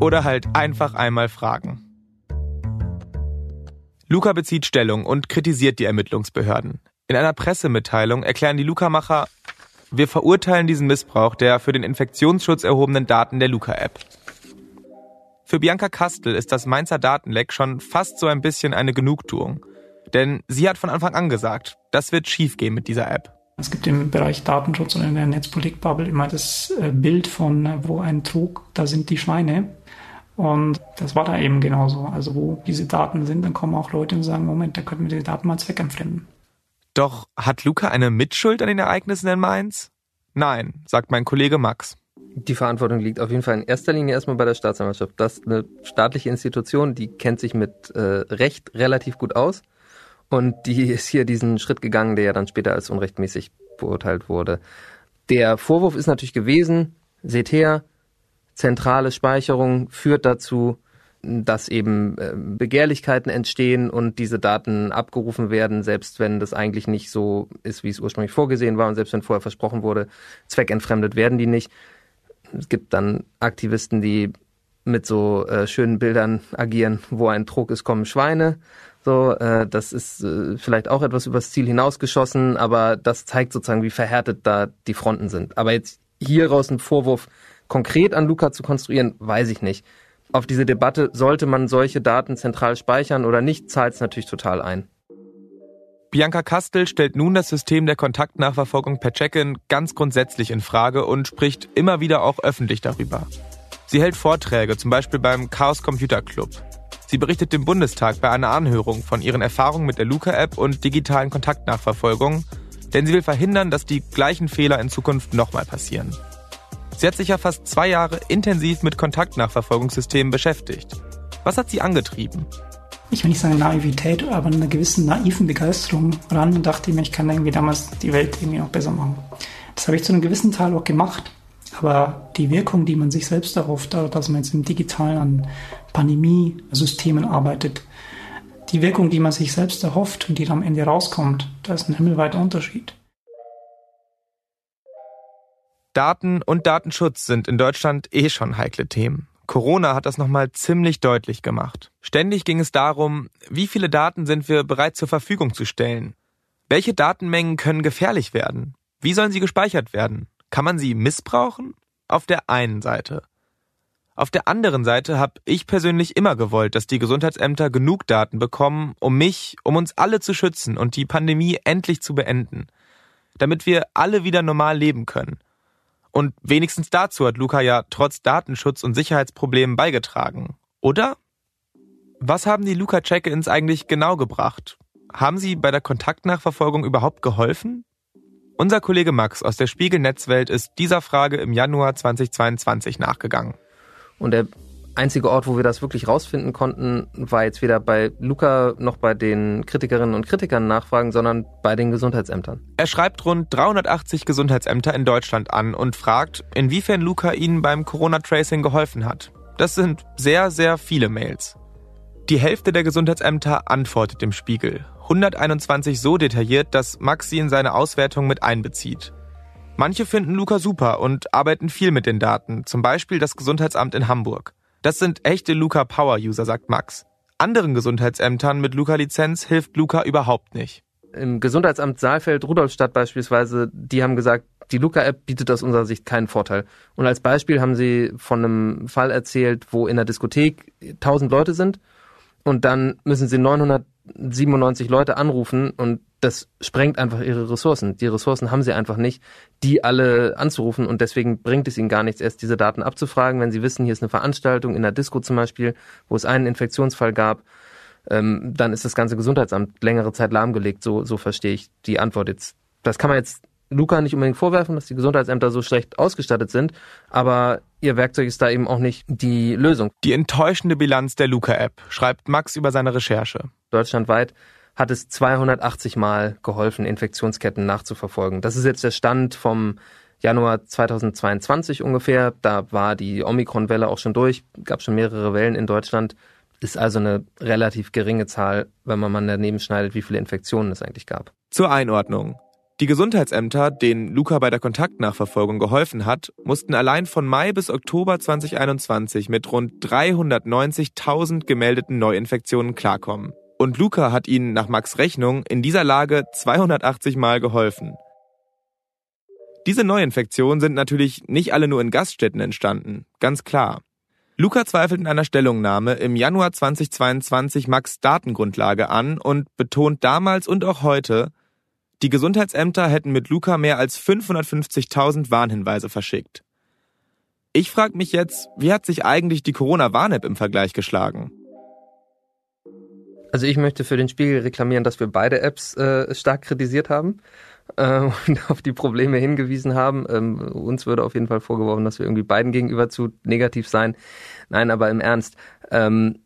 Oder halt einfach einmal fragen. Luca bezieht Stellung und kritisiert die Ermittlungsbehörden. In einer Pressemitteilung erklären die Luca-Macher, wir verurteilen diesen Missbrauch der für den Infektionsschutz erhobenen Daten der Luca-App. Für Bianca Kastel ist das Mainzer Datenleck schon fast so ein bisschen eine Genugtuung. Denn sie hat von Anfang an gesagt, das wird schiefgehen mit dieser App. Es gibt im Bereich Datenschutz und in der Netzpolitik-Bubble immer das äh, Bild von, äh, wo ein Trug, da sind die Schweine. Und das war da eben genauso. Also wo diese Daten sind, dann kommen auch Leute und sagen, Moment, da könnten wir die Daten mal zweckentfremden. Doch hat Luca eine Mitschuld an den Ereignissen in Mainz? Nein, sagt mein Kollege Max. Die Verantwortung liegt auf jeden Fall in erster Linie erstmal bei der Staatsanwaltschaft. Das ist eine staatliche Institution, die kennt sich mit äh, Recht relativ gut aus. Und die [LAUGHS] ist hier diesen Schritt gegangen, der ja dann später als unrechtmäßig beurteilt wurde. Der Vorwurf ist natürlich gewesen, seht her, zentrale Speicherung führt dazu, dass eben äh, Begehrlichkeiten entstehen und diese Daten abgerufen werden, selbst wenn das eigentlich nicht so ist, wie es ursprünglich vorgesehen war und selbst wenn vorher versprochen wurde, zweckentfremdet werden die nicht. Es gibt dann Aktivisten, die mit so äh, schönen Bildern agieren, wo ein Trog ist, kommen Schweine. So, äh, das ist äh, vielleicht auch etwas übers Ziel hinausgeschossen, aber das zeigt sozusagen, wie verhärtet da die Fronten sind. Aber jetzt hieraus einen Vorwurf konkret an Luca zu konstruieren, weiß ich nicht. Auf diese Debatte, sollte man solche Daten zentral speichern oder nicht, zahlt es natürlich total ein. Bianca Kastel stellt nun das System der Kontaktnachverfolgung per Check-in ganz grundsätzlich in Frage und spricht immer wieder auch öffentlich darüber. Sie hält Vorträge, zum Beispiel beim Chaos Computer Club. Sie berichtet dem Bundestag bei einer Anhörung von ihren Erfahrungen mit der Luca-App und digitalen Kontaktnachverfolgung, denn sie will verhindern, dass die gleichen Fehler in Zukunft nochmal passieren. Sie hat sich ja fast zwei Jahre intensiv mit Kontaktnachverfolgungssystemen beschäftigt. Was hat sie angetrieben? Ich will nicht sagen Naivität, aber einer gewissen naiven Begeisterung ran und dachte mir, ich kann irgendwie damals die Welt irgendwie noch besser machen. Das habe ich zu einem gewissen Teil auch gemacht. Aber die Wirkung, die man sich selbst darauf, dass man jetzt im Digitalen an Pandemie-Systemen arbeitet, die Wirkung, die man sich selbst erhofft und die dann am Ende rauskommt, da ist ein himmelweiter Unterschied. Daten und Datenschutz sind in Deutschland eh schon heikle Themen. Corona hat das nochmal ziemlich deutlich gemacht. Ständig ging es darum, wie viele Daten sind wir bereit zur Verfügung zu stellen. Welche Datenmengen können gefährlich werden? Wie sollen sie gespeichert werden? Kann man sie missbrauchen? Auf der einen Seite. Auf der anderen Seite habe ich persönlich immer gewollt, dass die Gesundheitsämter genug Daten bekommen, um mich, um uns alle zu schützen und die Pandemie endlich zu beenden. Damit wir alle wieder normal leben können. Und wenigstens dazu hat Luca ja trotz Datenschutz und Sicherheitsproblemen beigetragen. Oder? Was haben die Luca-Check-ins eigentlich genau gebracht? Haben sie bei der Kontaktnachverfolgung überhaupt geholfen? Unser Kollege Max aus der Spiegel-Netzwelt ist dieser Frage im Januar 2022 nachgegangen. Und der einzige Ort, wo wir das wirklich rausfinden konnten, war jetzt weder bei Luca noch bei den Kritikerinnen und Kritikern nachfragen, sondern bei den Gesundheitsämtern. Er schreibt rund 380 Gesundheitsämter in Deutschland an und fragt, inwiefern Luca ihnen beim Corona-Tracing geholfen hat. Das sind sehr, sehr viele Mails. Die Hälfte der Gesundheitsämter antwortet dem Spiegel. 121 so detailliert, dass Max sie in seine Auswertung mit einbezieht. Manche finden Luca super und arbeiten viel mit den Daten, zum Beispiel das Gesundheitsamt in Hamburg. Das sind echte Luca Power User, sagt Max. Anderen Gesundheitsämtern mit Luca-Lizenz hilft Luca überhaupt nicht. Im Gesundheitsamt Saalfeld-Rudolfstadt beispielsweise, die haben gesagt, die Luca-App bietet aus unserer Sicht keinen Vorteil. Und als Beispiel haben sie von einem Fall erzählt, wo in der Diskothek 1000 Leute sind und dann müssen sie 997 Leute anrufen und das sprengt einfach ihre Ressourcen. Die Ressourcen haben sie einfach nicht, die alle anzurufen und deswegen bringt es ihnen gar nichts, erst diese Daten abzufragen, wenn sie wissen, hier ist eine Veranstaltung in der Disco zum Beispiel, wo es einen Infektionsfall gab, ähm, dann ist das ganze Gesundheitsamt längere Zeit lahmgelegt. So, so verstehe ich die Antwort jetzt. Das kann man jetzt Luca nicht unbedingt vorwerfen, dass die Gesundheitsämter so schlecht ausgestattet sind, aber ihr Werkzeug ist da eben auch nicht die Lösung. Die enttäuschende Bilanz der Luca-App, schreibt Max über seine Recherche. Deutschlandweit hat es 280 Mal geholfen, Infektionsketten nachzuverfolgen. Das ist jetzt der Stand vom Januar 2022 ungefähr. Da war die Omikron-Welle auch schon durch, gab schon mehrere Wellen in Deutschland. Ist also eine relativ geringe Zahl, wenn man mal daneben schneidet, wie viele Infektionen es eigentlich gab. Zur Einordnung. Die Gesundheitsämter, denen Luca bei der Kontaktnachverfolgung geholfen hat, mussten allein von Mai bis Oktober 2021 mit rund 390.000 gemeldeten Neuinfektionen klarkommen. Und Luca hat ihnen nach Max Rechnung in dieser Lage 280 Mal geholfen. Diese Neuinfektionen sind natürlich nicht alle nur in Gaststätten entstanden, ganz klar. Luca zweifelt in einer Stellungnahme im Januar 2022 Max Datengrundlage an und betont damals und auch heute, die Gesundheitsämter hätten mit Luca mehr als 550.000 Warnhinweise verschickt. Ich frage mich jetzt, wie hat sich eigentlich die Corona-Warn-App im Vergleich geschlagen? Also ich möchte für den Spiegel reklamieren, dass wir beide Apps äh, stark kritisiert haben äh, [LAUGHS] und auf die Probleme hingewiesen haben. Ähm, uns würde auf jeden Fall vorgeworfen, dass wir irgendwie beiden gegenüber zu negativ seien. Nein, aber im Ernst. Ähm,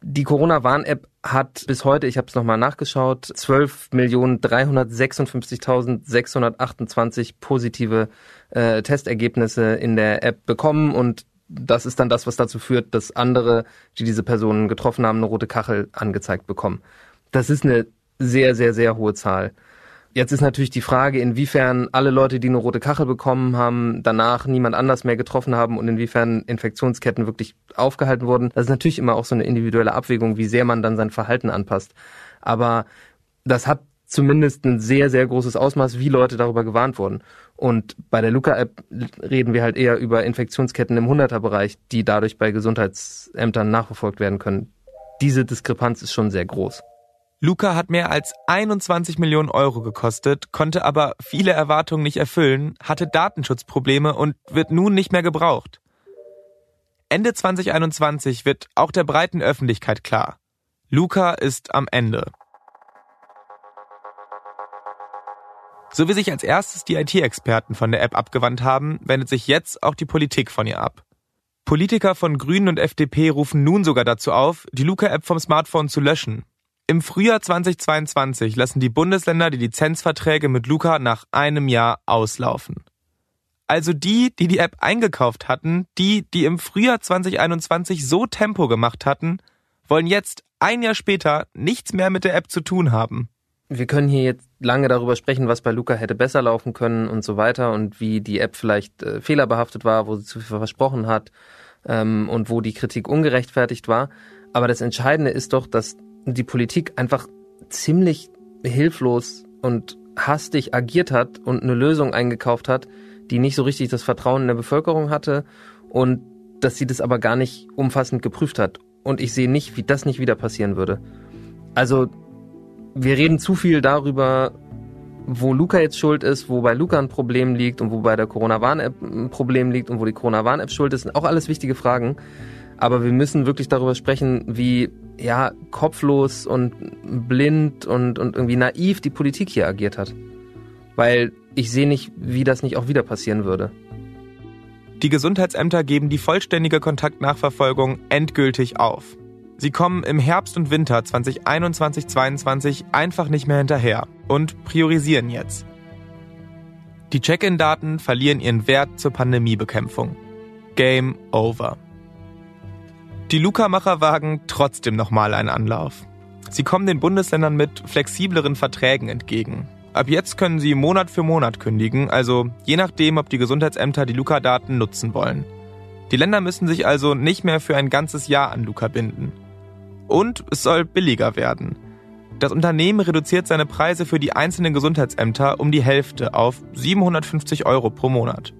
die Corona-Warn-App hat bis heute, ich habe es nochmal nachgeschaut, 12.356.628 positive äh, Testergebnisse in der App bekommen und das ist dann das, was dazu führt, dass andere, die diese Personen getroffen haben, eine rote Kachel angezeigt bekommen. Das ist eine sehr, sehr, sehr hohe Zahl. Jetzt ist natürlich die Frage, inwiefern alle Leute, die eine rote Kachel bekommen haben, danach niemand anders mehr getroffen haben und inwiefern Infektionsketten wirklich aufgehalten wurden. Das ist natürlich immer auch so eine individuelle Abwägung, wie sehr man dann sein Verhalten anpasst. Aber das hat zumindest ein sehr, sehr großes Ausmaß, wie Leute darüber gewarnt wurden. Und bei der Luca-App reden wir halt eher über Infektionsketten im Hunderterbereich, die dadurch bei Gesundheitsämtern nachverfolgt werden können. Diese Diskrepanz ist schon sehr groß. Luca hat mehr als 21 Millionen Euro gekostet, konnte aber viele Erwartungen nicht erfüllen, hatte Datenschutzprobleme und wird nun nicht mehr gebraucht. Ende 2021 wird auch der breiten Öffentlichkeit klar. Luca ist am Ende. So wie sich als erstes die IT-Experten von der App abgewandt haben, wendet sich jetzt auch die Politik von ihr ab. Politiker von Grünen und FDP rufen nun sogar dazu auf, die Luca-App vom Smartphone zu löschen. Im Frühjahr 2022 lassen die Bundesländer die Lizenzverträge mit Luca nach einem Jahr auslaufen. Also die, die die App eingekauft hatten, die, die im Frühjahr 2021 so Tempo gemacht hatten, wollen jetzt ein Jahr später nichts mehr mit der App zu tun haben wir können hier jetzt lange darüber sprechen, was bei Luca hätte besser laufen können und so weiter und wie die App vielleicht äh, fehlerbehaftet war, wo sie zu viel versprochen hat ähm, und wo die Kritik ungerechtfertigt war. Aber das Entscheidende ist doch, dass die Politik einfach ziemlich hilflos und hastig agiert hat und eine Lösung eingekauft hat, die nicht so richtig das Vertrauen in der Bevölkerung hatte und dass sie das aber gar nicht umfassend geprüft hat. Und ich sehe nicht, wie das nicht wieder passieren würde. Also, wir reden zu viel darüber, wo Luca jetzt schuld ist, wo bei Luca ein Problem liegt und wo bei der Corona-Warn-App ein Problem liegt und wo die Corona-Warn-App schuld ist, auch alles wichtige Fragen. Aber wir müssen wirklich darüber sprechen, wie ja kopflos und blind und, und irgendwie naiv die Politik hier agiert hat. Weil ich sehe nicht, wie das nicht auch wieder passieren würde. Die Gesundheitsämter geben die vollständige Kontaktnachverfolgung endgültig auf. Sie kommen im Herbst und Winter 2021-22 einfach nicht mehr hinterher und priorisieren jetzt. Die Check-in-Daten verlieren ihren Wert zur Pandemiebekämpfung. Game over. Die Luca-Macher wagen trotzdem nochmal einen Anlauf. Sie kommen den Bundesländern mit flexibleren Verträgen entgegen. Ab jetzt können sie Monat für Monat kündigen, also je nachdem, ob die Gesundheitsämter die Luca-Daten nutzen wollen. Die Länder müssen sich also nicht mehr für ein ganzes Jahr an Luca binden. Und es soll billiger werden. Das Unternehmen reduziert seine Preise für die einzelnen Gesundheitsämter um die Hälfte auf 750 Euro pro Monat.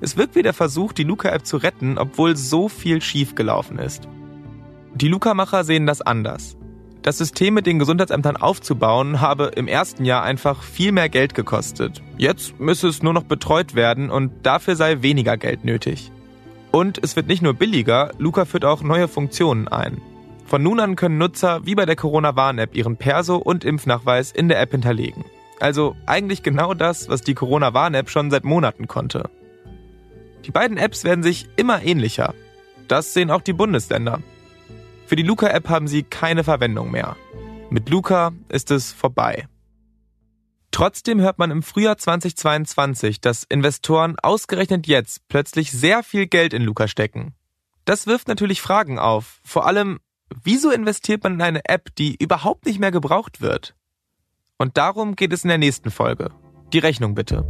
Es wirkt wie der Versuch, die Luca-App zu retten, obwohl so viel schiefgelaufen ist. Die Luca-Macher sehen das anders. Das System mit den Gesundheitsämtern aufzubauen, habe im ersten Jahr einfach viel mehr Geld gekostet. Jetzt müsse es nur noch betreut werden und dafür sei weniger Geld nötig. Und es wird nicht nur billiger, Luca führt auch neue Funktionen ein. Von nun an können Nutzer wie bei der Corona-Warn-App ihren Perso und Impfnachweis in der App hinterlegen. Also eigentlich genau das, was die Corona-Warn-App schon seit Monaten konnte. Die beiden Apps werden sich immer ähnlicher. Das sehen auch die Bundesländer. Für die Luca-App haben sie keine Verwendung mehr. Mit Luca ist es vorbei. Trotzdem hört man im Frühjahr 2022, dass Investoren ausgerechnet jetzt plötzlich sehr viel Geld in Luca stecken. Das wirft natürlich Fragen auf. Vor allem, wieso investiert man in eine App, die überhaupt nicht mehr gebraucht wird? Und darum geht es in der nächsten Folge. Die Rechnung bitte.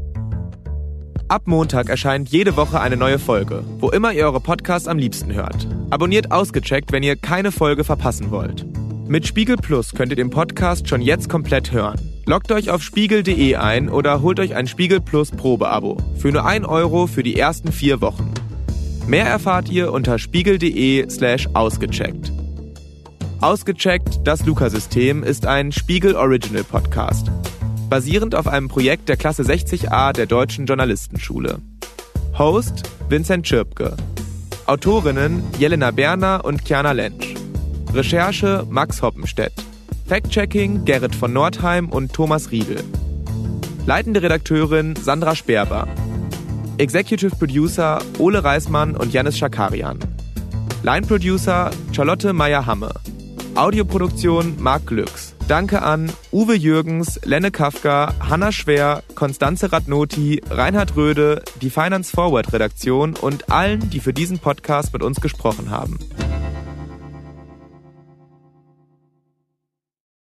Ab Montag erscheint jede Woche eine neue Folge, wo immer ihr eure Podcasts am liebsten hört. Abonniert ausgecheckt, wenn ihr keine Folge verpassen wollt. Mit Spiegel Plus könnt ihr den Podcast schon jetzt komplett hören. Loggt euch auf spiegel.de ein oder holt euch ein Spiegel Plus Probeabo für nur 1 Euro für die ersten vier Wochen. Mehr erfahrt ihr unter spiegel.de slash ausgecheckt. Ausgecheckt, das Luca-System ist ein Spiegel Original Podcast basierend auf einem Projekt der Klasse 60a der Deutschen Journalistenschule. Host Vincent Schirpke. Autorinnen Jelena Berner und Kiana Lentsch. Recherche Max Hoppenstedt. Fact-Checking Gerrit von Nordheim und Thomas Riedel. Leitende Redakteurin Sandra Sperber. Executive Producer Ole Reismann und Janis Schakarian. Line Producer Charlotte Meyer-Hamme. Audioproduktion Marc Glücks. Danke an Uwe Jürgens, Lenne Kafka, Hanna Schwer, Konstanze Radnoti, Reinhard Röde, die Finance Forward Redaktion und allen, die für diesen Podcast mit uns gesprochen haben.